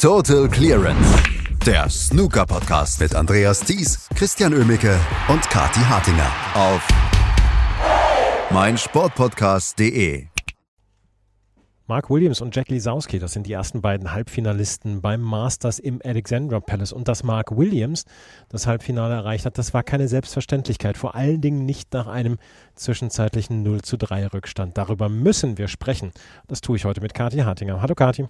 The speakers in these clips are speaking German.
Total Clearance. Der Snooker-Podcast mit Andreas Thies, Christian Ömicke und Kati Hartinger auf meinsportpodcast.de. Mark Williams und Jack Lisowski, das sind die ersten beiden Halbfinalisten beim Masters im Alexandra Palace. Und dass Mark Williams das Halbfinale erreicht hat, das war keine Selbstverständlichkeit. Vor allen Dingen nicht nach einem zwischenzeitlichen 0 zu 3 Rückstand. Darüber müssen wir sprechen. Das tue ich heute mit Kathi Hartinger. Hallo Kathi.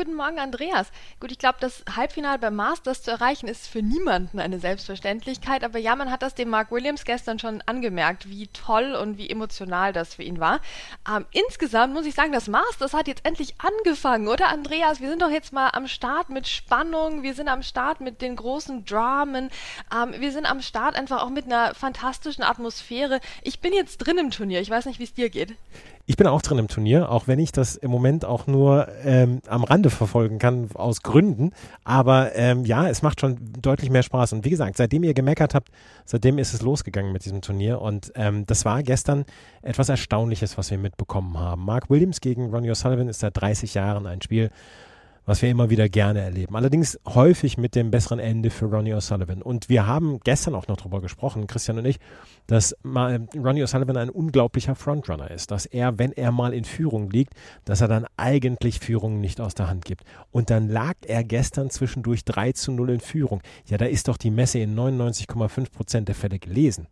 Guten Morgen, Andreas. Gut, ich glaube, das Halbfinale beim Masters zu erreichen, ist für niemanden eine Selbstverständlichkeit. Aber ja, man hat das dem Mark Williams gestern schon angemerkt, wie toll und wie emotional das für ihn war. Ähm, insgesamt muss ich sagen, das Masters hat jetzt endlich angefangen, oder Andreas? Wir sind doch jetzt mal am Start mit Spannung. Wir sind am Start mit den großen Dramen. Ähm, wir sind am Start einfach auch mit einer fantastischen Atmosphäre. Ich bin jetzt drin im Turnier. Ich weiß nicht, wie es dir geht. Ich bin auch drin im Turnier, auch wenn ich das im Moment auch nur ähm, am Rande verfolgen kann, aus Gründen. Aber ähm, ja, es macht schon deutlich mehr Spaß. Und wie gesagt, seitdem ihr gemeckert habt, seitdem ist es losgegangen mit diesem Turnier. Und ähm, das war gestern etwas Erstaunliches, was wir mitbekommen haben. Mark Williams gegen Ronnie O'Sullivan ist seit 30 Jahren ein Spiel, was wir immer wieder gerne erleben. Allerdings häufig mit dem besseren Ende für Ronnie O'Sullivan. Und wir haben gestern auch noch darüber gesprochen, Christian und ich, dass Ronnie O'Sullivan ein unglaublicher Frontrunner ist, dass er, wenn er mal in Führung liegt, dass er dann eigentlich Führung nicht aus der Hand gibt. Und dann lag er gestern zwischendurch 3 zu 0 in Führung. Ja, da ist doch die Messe in 99,5 Prozent der Fälle gelesen.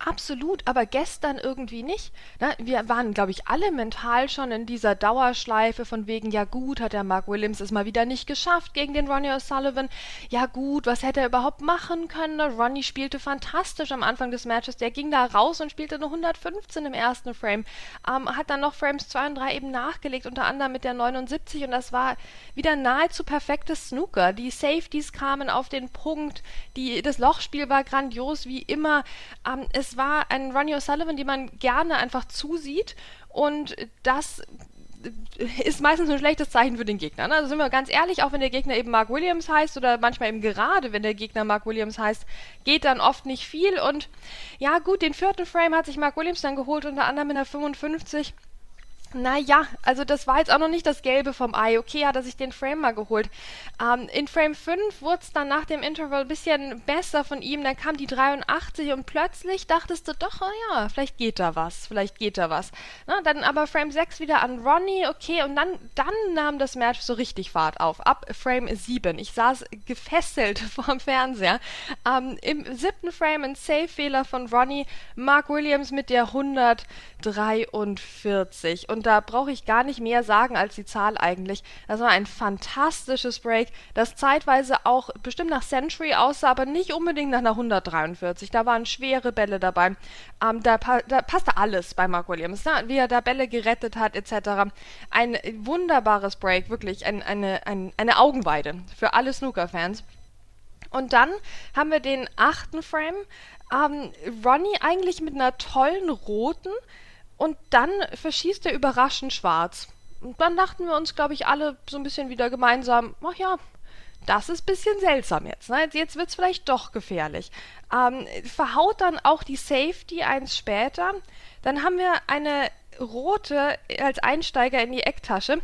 Absolut, aber gestern irgendwie nicht. Ne? Wir waren, glaube ich, alle mental schon in dieser Dauerschleife von wegen, ja gut, hat der Mark Williams es mal wieder nicht geschafft gegen den Ronnie O'Sullivan. Ja gut, was hätte er überhaupt machen können? Ronnie spielte fantastisch am Anfang des Matches. Der ging da raus und spielte nur 115 im ersten Frame. Ähm, hat dann noch Frames 2 und 3 eben nachgelegt, unter anderem mit der 79 und das war wieder nahezu perfektes Snooker. Die Safeties kamen auf den Punkt, die, das Lochspiel war grandios wie immer. Ähm, es es war ein Ronnie O'Sullivan, den man gerne einfach zusieht und das ist meistens ein schlechtes Zeichen für den Gegner. Ne? Also sind wir ganz ehrlich, auch wenn der Gegner eben Mark Williams heißt oder manchmal eben gerade, wenn der Gegner Mark Williams heißt, geht dann oft nicht viel. Und ja gut, den vierten Frame hat sich Mark Williams dann geholt, unter anderem in der 55. Naja, also das war jetzt auch noch nicht das Gelbe vom Ei. Okay, hat er sich den Frame mal geholt. Ähm, in Frame 5 wurde es dann nach dem Interval ein bisschen besser von ihm. Dann kam die 83 und plötzlich dachtest du doch, oh ja, vielleicht geht da was, vielleicht geht da was. Na, dann aber Frame 6 wieder an Ronnie, okay, und dann, dann nahm das Match so richtig Fahrt auf. Ab Frame 7. Ich saß gefesselt vorm Fernseher. Ähm, Im siebten Frame ein Save-Fehler von Ronnie. Mark Williams mit der 143. Und und da brauche ich gar nicht mehr sagen als die Zahl eigentlich. Das war ein fantastisches Break, das zeitweise auch bestimmt nach Century aussah, aber nicht unbedingt nach einer 143. Da waren schwere Bälle dabei. Ähm, da, da, passte alles bei Mark Williams, ne? wie er da Bälle gerettet hat etc. Ein wunderbares Break, wirklich ein, eine, ein, eine Augenweide für alle Snooker-Fans. Und dann haben wir den achten Frame. Ähm, Ronnie eigentlich mit einer tollen roten, und dann verschießt er überraschend schwarz. Und dann dachten wir uns, glaube ich, alle so ein bisschen wieder gemeinsam, ach ja, das ist ein bisschen seltsam jetzt. Ne? Jetzt wird es vielleicht doch gefährlich. Ähm, verhaut dann auch die Safety eins später. Dann haben wir eine rote als Einsteiger in die Ecktasche,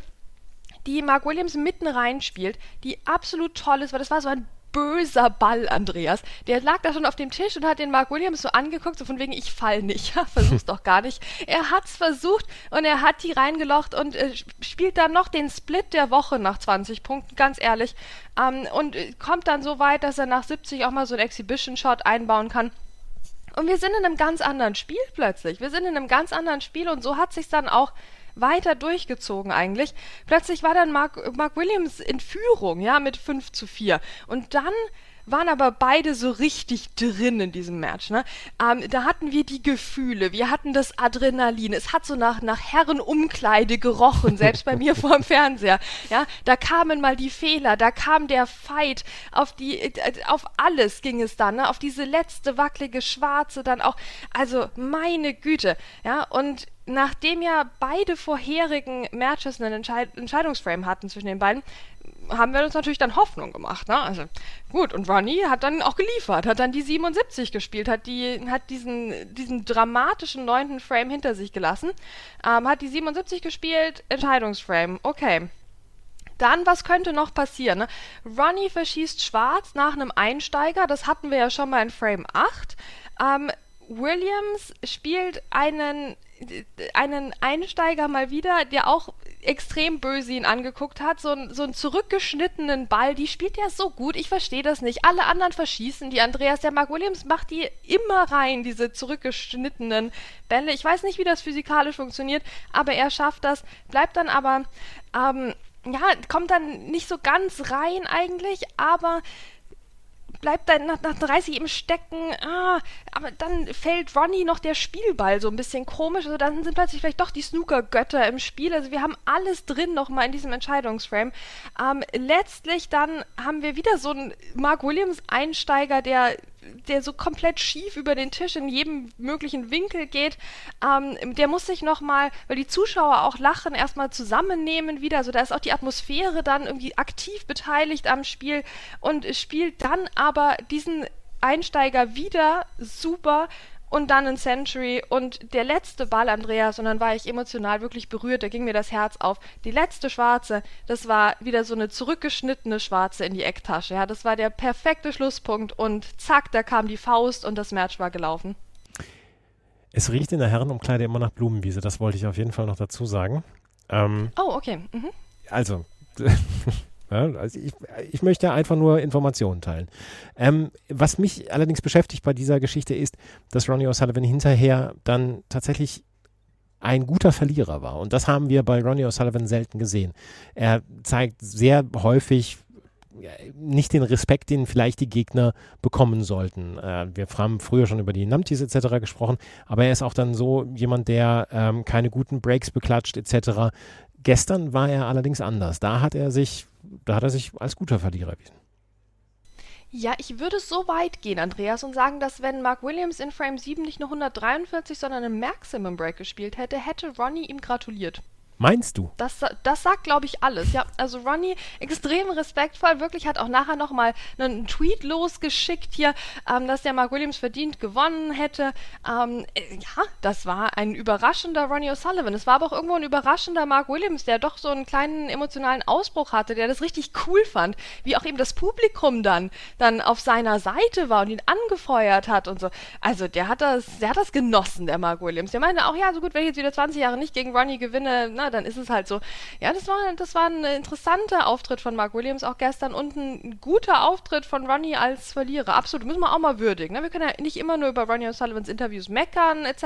die Mark Williams mitten reinspielt, die absolut toll ist, weil das war so ein böser Ball, Andreas. Der lag da schon auf dem Tisch und hat den Mark Williams so angeguckt, so von wegen, ich fall nicht. Versuch's doch gar nicht. Er hat's versucht und er hat die reingelocht und äh, spielt dann noch den Split der Woche nach 20 Punkten, ganz ehrlich. Ähm, und äh, kommt dann so weit, dass er nach 70 auch mal so einen Exhibition-Shot einbauen kann. Und wir sind in einem ganz anderen Spiel plötzlich. Wir sind in einem ganz anderen Spiel und so hat sich dann auch weiter durchgezogen eigentlich. Plötzlich war dann Mark, Mark Williams in Führung, ja, mit 5 zu 4. Und dann waren aber beide so richtig drin in diesem Match. Ne? Ähm, da hatten wir die Gefühle, wir hatten das Adrenalin. Es hat so nach, nach Herrenumkleide gerochen, selbst bei mir vor dem Fernseher. Ja, da kamen mal die Fehler, da kam der Fight, auf die, äh, auf alles ging es dann, ne? auf diese letzte wackelige Schwarze dann auch. Also meine Güte, ja, und nachdem ja beide vorherigen Matches einen Entscheid Entscheidungsframe hatten zwischen den beiden, haben wir uns natürlich dann Hoffnung gemacht. Ne? Also gut, und Ronnie hat dann auch geliefert, hat dann die 77 gespielt, hat, die, hat diesen, diesen dramatischen neunten Frame hinter sich gelassen, ähm, hat die 77 gespielt, Entscheidungsframe, okay. Dann, was könnte noch passieren? Ne? Ronnie verschießt schwarz nach einem Einsteiger, das hatten wir ja schon mal in Frame 8. Ähm, Williams spielt einen, einen Einsteiger mal wieder, der auch extrem böse ihn angeguckt hat. So, ein, so einen zurückgeschnittenen Ball, die spielt er so gut. Ich verstehe das nicht. Alle anderen verschießen die. Andreas, der Mark Williams macht die immer rein, diese zurückgeschnittenen Bälle. Ich weiß nicht, wie das physikalisch funktioniert, aber er schafft das. Bleibt dann aber, ähm, ja, kommt dann nicht so ganz rein eigentlich, aber bleibt dann nach, nach 30 eben stecken. Ah, aber dann fällt Ronnie noch der Spielball so ein bisschen komisch. Also dann sind plötzlich vielleicht doch die Snooker-Götter im Spiel. Also wir haben alles drin nochmal in diesem Entscheidungsframe. Ähm, letztlich dann haben wir wieder so einen Mark Williams-Einsteiger, der der so komplett schief über den Tisch in jedem möglichen Winkel geht, ähm, der muss sich nochmal, weil die Zuschauer auch lachen, erstmal zusammennehmen wieder. Also da ist auch die Atmosphäre dann irgendwie aktiv beteiligt am Spiel und spielt dann aber diesen Einsteiger wieder super und dann ein Century und der letzte Ball, Andreas, und dann war ich emotional wirklich berührt, da ging mir das Herz auf. Die letzte Schwarze, das war wieder so eine zurückgeschnittene Schwarze in die Ecktasche. Ja, das war der perfekte Schlusspunkt und zack, da kam die Faust und das Match war gelaufen. Es riecht in der Herrenumkleide immer nach Blumenwiese, das wollte ich auf jeden Fall noch dazu sagen. Ähm, oh, okay. Mhm. Also, Ja, also ich, ich, möchte einfach nur Informationen teilen. Ähm, was mich allerdings beschäftigt bei dieser Geschichte ist, dass Ronnie O'Sullivan hinterher dann tatsächlich ein guter Verlierer war. Und das haben wir bei Ronnie O'Sullivan selten gesehen. Er zeigt sehr häufig nicht den Respekt, den vielleicht die Gegner bekommen sollten. Äh, wir haben früher schon über die Numpties etc. gesprochen, aber er ist auch dann so jemand, der ähm, keine guten Breaks beklatscht etc. Gestern war er allerdings anders. Da hat er sich, da hat er sich als guter Verlierer erwiesen. Ja, ich würde so weit gehen, Andreas, und sagen, dass wenn Mark Williams in Frame 7 nicht nur 143, sondern einen Maximum Break gespielt hätte, hätte Ronnie ihm gratuliert. Meinst du? Das, das sagt, glaube ich, alles. Ja, also Ronnie extrem respektvoll, wirklich hat auch nachher nochmal einen Tweet losgeschickt hier, ähm, dass der Mark Williams verdient gewonnen hätte. Ähm, äh, ja, das war ein überraschender Ronnie O'Sullivan. Es war aber auch irgendwo ein überraschender Mark Williams, der doch so einen kleinen emotionalen Ausbruch hatte, der das richtig cool fand, wie auch eben das Publikum dann, dann auf seiner Seite war und ihn angefeuert hat und so. Also der hat das, der hat das genossen, der Mark Williams. Der meinte auch, ja, so gut, wenn ich jetzt wieder 20 Jahre nicht gegen Ronnie gewinne, na, dann ist es halt so. Ja, das war, das war ein interessanter Auftritt von Mark Williams auch gestern und ein guter Auftritt von Ronnie als Verlierer. Absolut, müssen wir auch mal würdigen. Ne? Wir können ja nicht immer nur über Ronnie O'Sullivans Interviews meckern etc.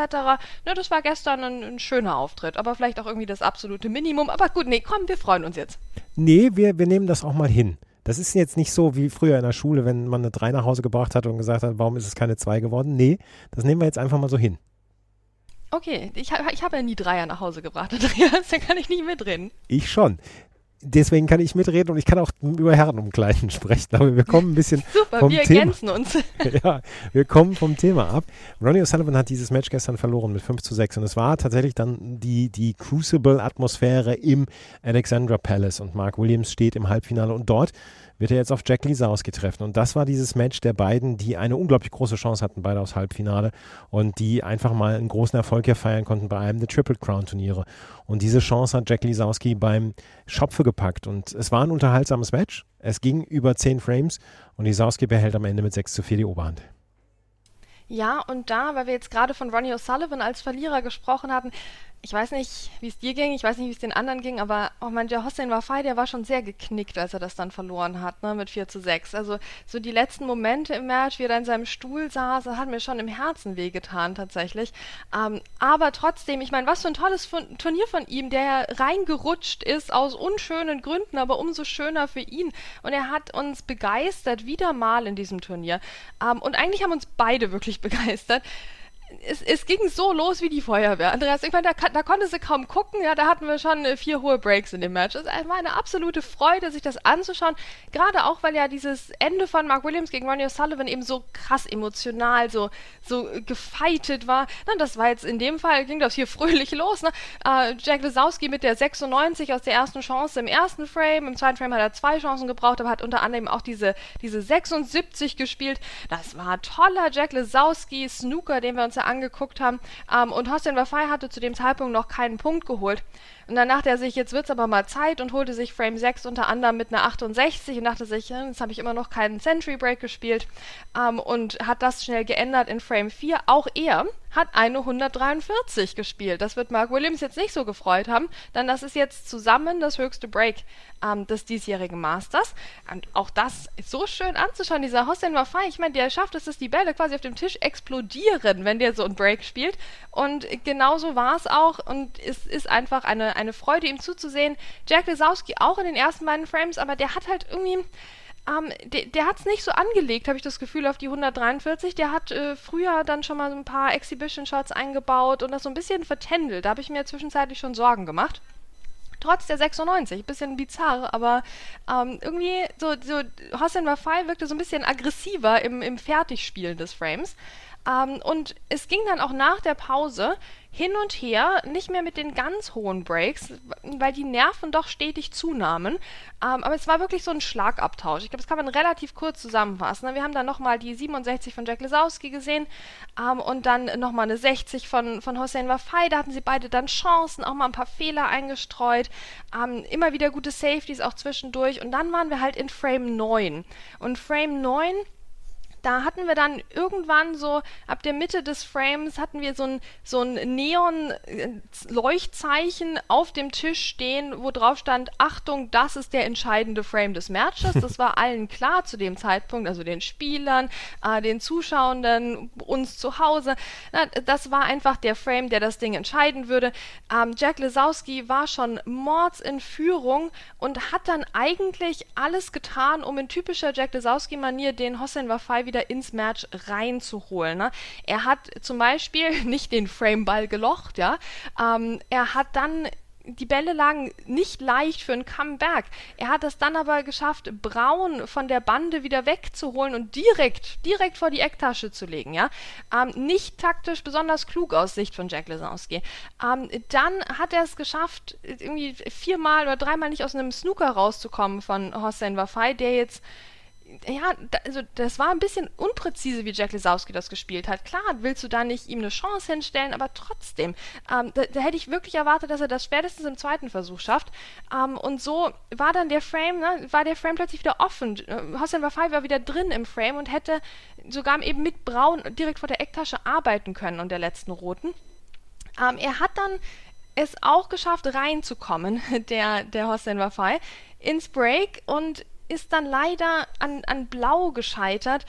Ne, das war gestern ein, ein schöner Auftritt, aber vielleicht auch irgendwie das absolute Minimum. Aber gut, nee, komm, wir freuen uns jetzt. Nee, wir, wir nehmen das auch mal hin. Das ist jetzt nicht so wie früher in der Schule, wenn man eine 3 nach Hause gebracht hat und gesagt hat, warum ist es keine 2 geworden? Nee, das nehmen wir jetzt einfach mal so hin. Okay, ich, ich habe ja nie Dreier nach Hause gebracht, Andreas, da kann ich nicht mitreden. Ich schon. Deswegen kann ich mitreden und ich kann auch über Herrenumkleiden sprechen. Aber wir kommen ein bisschen Super, vom wir Thema. ergänzen uns. ja, wir kommen vom Thema ab. Ronnie O'Sullivan hat dieses Match gestern verloren mit 5 zu 6 und es war tatsächlich dann die, die Crucible-Atmosphäre im Alexandra Palace und Mark Williams steht im Halbfinale und dort wird er jetzt auf Jack Lisowski treffen. Und das war dieses Match der beiden, die eine unglaublich große Chance hatten, beide aufs Halbfinale und die einfach mal einen großen Erfolg hier feiern konnten bei einem der Triple Crown Turniere. Und diese Chance hat Jack Lisowski beim Schopfe gepackt. Und es war ein unterhaltsames Match. Es ging über 10 Frames und Lisowski behält am Ende mit 6 zu 4 die Oberhand. Ja, und da, weil wir jetzt gerade von Ronnie O'Sullivan als Verlierer gesprochen haben, ich weiß nicht, wie es dir ging, ich weiß nicht, wie es den anderen ging, aber oh mein, Hossein Wafai, der war schon sehr geknickt, als er das dann verloren hat, ne, mit 4 zu 6. Also so die letzten Momente im Match, wie er da in seinem Stuhl saß, das hat mir schon im Herzen wehgetan tatsächlich. Ähm, aber trotzdem, ich meine, was für ein tolles Turnier von ihm, der ja reingerutscht ist aus unschönen Gründen, aber umso schöner für ihn. Und er hat uns begeistert, wieder mal in diesem Turnier. Ähm, und eigentlich haben uns beide wirklich begeistert es, es, ging so los wie die Feuerwehr. Andreas, ich meine, da, da konnte sie kaum gucken. Ja, da hatten wir schon äh, vier hohe Breaks in dem Match. Es war eine absolute Freude, sich das anzuschauen. Gerade auch, weil ja dieses Ende von Mark Williams gegen Ronnie O'Sullivan eben so krass emotional, so, so gefeitet war. Na, das war jetzt in dem Fall, ging das hier fröhlich los. Ne? Äh, Jack Lesowski mit der 96 aus der ersten Chance im ersten Frame. Im zweiten Frame hat er zwei Chancen gebraucht, aber hat unter anderem auch diese, diese 76 gespielt. Das war toller Jack Lesowski Snooker, den wir uns ja angeguckt haben. Ähm, und Hossein Wafai hatte zu dem Zeitpunkt noch keinen Punkt geholt. Und dann dachte er sich, jetzt wird es aber mal Zeit und holte sich Frame 6 unter anderem mit einer 68 und dachte sich, hm, jetzt habe ich immer noch keinen Century Break gespielt ähm, und hat das schnell geändert in Frame 4. Auch er hat eine 143 gespielt. Das wird Mark Williams jetzt nicht so gefreut haben, denn das ist jetzt zusammen das höchste Break ähm, des diesjährigen Masters. Und auch das ist so schön anzuschauen, dieser Hossein Wafai. Ich meine, der schafft es, dass die Bälle quasi auf dem Tisch explodieren, wenn der so ein Break spielt. Und genauso war es auch. Und es ist einfach eine, eine Freude, ihm zuzusehen. Jack Lesowski auch in den ersten beiden Frames, aber der hat halt irgendwie ähm, der, der hat es nicht so angelegt, habe ich das Gefühl, auf die 143. Der hat äh, früher dann schon mal so ein paar Exhibition-Shots eingebaut und das so ein bisschen vertändelt. Da habe ich mir zwischenzeitlich schon Sorgen gemacht. Trotz der 96, bisschen bizarr, aber ähm, irgendwie so, so Hossein Wafai wirkte so ein bisschen aggressiver im, im Fertigspielen des Frames. Ähm, und es ging dann auch nach der Pause hin und her, nicht mehr mit den ganz hohen Breaks, weil die Nerven doch stetig zunahmen. Ähm, aber es war wirklich so ein Schlagabtausch. Ich glaube, das kann man relativ kurz zusammenfassen. Wir haben dann nochmal die 67 von Jack Lesowski gesehen ähm, und dann nochmal eine 60 von, von Hossein Wafai. Da hatten sie beide dann Chancen, auch mal ein paar Fehler eingestreut. Ähm, immer wieder gute Safeties auch zwischendurch. Und dann waren wir halt in Frame 9. Und Frame 9 da hatten wir dann irgendwann so ab der Mitte des Frames hatten wir so ein, so ein Neon-Leuchtzeichen auf dem Tisch stehen, wo drauf stand, Achtung, das ist der entscheidende Frame des Matches. Das war allen klar zu dem Zeitpunkt, also den Spielern, äh, den Zuschauenden, uns zu Hause. Na, das war einfach der Frame, der das Ding entscheiden würde. Ähm, Jack Lesowski war schon mords in Führung und hat dann eigentlich alles getan, um in typischer Jack Lesowski-Manier den Hossein Wafai wieder ins Match reinzuholen. Ne? Er hat zum Beispiel nicht den Frameball gelocht, ja. Ähm, er hat dann die Bälle lagen nicht leicht für ein Comeback. Er hat es dann aber geschafft, Braun von der Bande wieder wegzuholen und direkt, direkt vor die Ecktasche zu legen, ja. Ähm, nicht taktisch besonders klug aus Sicht von Jack Lesowski. Ähm, dann hat er es geschafft, irgendwie viermal oder dreimal nicht aus einem Snooker rauszukommen von Hossein Wafai, der jetzt ja, da, also das war ein bisschen unpräzise, wie Jack Lesowski das gespielt hat. Klar, willst du da nicht ihm eine Chance hinstellen, aber trotzdem, ähm, da, da, hätte ich wirklich erwartet, dass er das spätestens im zweiten Versuch schafft. Ähm, und so war dann der Frame, ne, war der Frame plötzlich wieder offen. Hossein Wafai war wieder drin im Frame und hätte sogar eben mit Braun direkt vor der Ecktasche arbeiten können und der letzten roten. Ähm, er hat dann es auch geschafft, reinzukommen, der, der Hossein Wafai, ins Break und ist dann leider an, an Blau gescheitert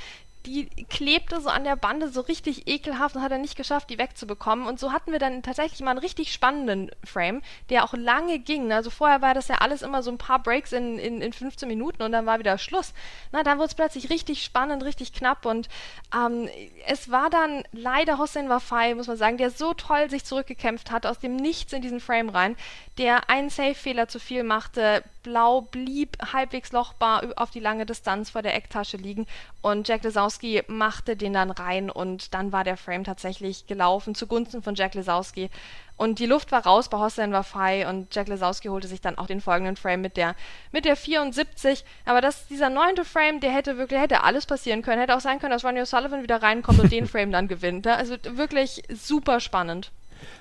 die klebte so an der Bande so richtig ekelhaft und hat er nicht geschafft, die wegzubekommen. Und so hatten wir dann tatsächlich mal einen richtig spannenden Frame, der auch lange ging. Also vorher war das ja alles immer so ein paar Breaks in, in, in 15 Minuten und dann war wieder Schluss. Na, dann wurde es plötzlich richtig spannend, richtig knapp und ähm, es war dann leider Hossein Wafai, muss man sagen, der so toll sich zurückgekämpft hat, aus dem Nichts in diesen Frame rein, der einen Safe-Fehler zu viel machte, blau blieb halbwegs lochbar auf die lange Distanz vor der Ecktasche liegen und Jack Lesowski machte den dann rein und dann war der Frame tatsächlich gelaufen zugunsten von Jack Lesowski und die Luft war raus bei Hossein Wafai und Jack Lesowski holte sich dann auch den folgenden Frame mit der mit der 74. Aber das, dieser neunte Frame, der hätte wirklich, hätte alles passieren können. Hätte auch sein können, dass Ronnie O'Sullivan wieder reinkommt und den Frame dann gewinnt. Ne? Also wirklich super spannend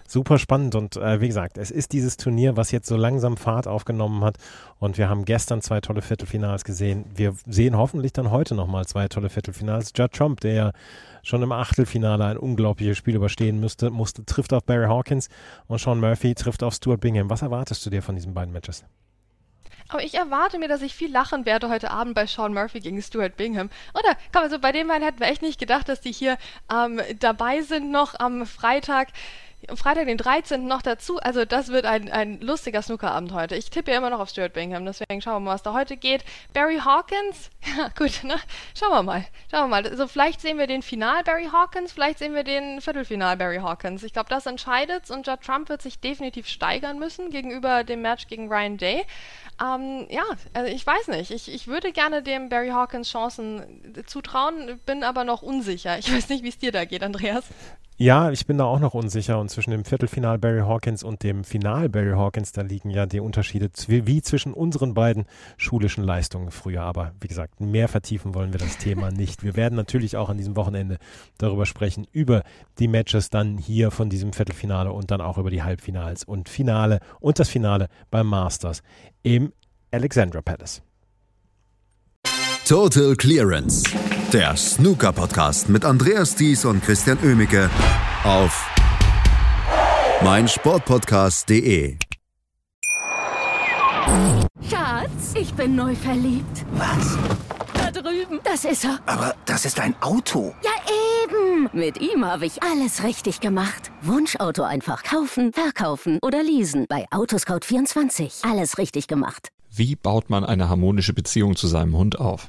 super spannend und äh, wie gesagt, es ist dieses Turnier, was jetzt so langsam Fahrt aufgenommen hat und wir haben gestern zwei tolle Viertelfinals gesehen. Wir sehen hoffentlich dann heute nochmal zwei tolle Viertelfinals. Judd Trump, der ja schon im Achtelfinale ein unglaubliches Spiel überstehen müsste, musste, trifft auf Barry Hawkins und Sean Murphy trifft auf Stuart Bingham. Was erwartest du dir von diesen beiden Matches? Aber ich erwarte mir, dass ich viel lachen werde heute Abend bei Sean Murphy gegen Stuart Bingham. Oder, komm, also bei den beiden hätten wir echt nicht gedacht, dass die hier ähm, dabei sind noch am Freitag. Freitag, den 13. noch dazu. Also das wird ein, ein lustiger Snookerabend heute. Ich tippe ja immer noch auf Stuart Bingham, deswegen schauen wir mal, was da heute geht. Barry Hawkins, ja gut, ne? Schauen wir mal. Schauen wir mal. Also vielleicht sehen wir den Final Barry Hawkins, vielleicht sehen wir den Viertelfinal Barry Hawkins. Ich glaube, das entscheidet und Judd Trump wird sich definitiv steigern müssen gegenüber dem Match gegen Ryan Day. Ähm, ja, also ich weiß nicht. Ich, ich würde gerne dem Barry Hawkins Chancen zutrauen, bin aber noch unsicher. Ich weiß nicht, wie es dir da geht, Andreas. Ja, ich bin da auch noch unsicher und zwischen dem Viertelfinal Barry Hawkins und dem Final Barry Hawkins, da liegen ja die Unterschiede wie zwischen unseren beiden schulischen Leistungen früher. Aber wie gesagt, mehr vertiefen wollen wir das Thema nicht. Wir werden natürlich auch an diesem Wochenende darüber sprechen, über die Matches dann hier von diesem Viertelfinale und dann auch über die Halbfinals und Finale und das Finale beim Masters im Alexandra Palace. Total Clearance. Der Snooker Podcast mit Andreas Thies und Christian Ömicke auf meinsportpodcast.de. Schatz, ich bin neu verliebt. Was? Da drüben, das ist er. Aber das ist ein Auto. Ja, eben. Mit ihm habe ich alles richtig gemacht. Wunschauto einfach kaufen, verkaufen oder leasen bei Autoscout24. Alles richtig gemacht. Wie baut man eine harmonische Beziehung zu seinem Hund auf?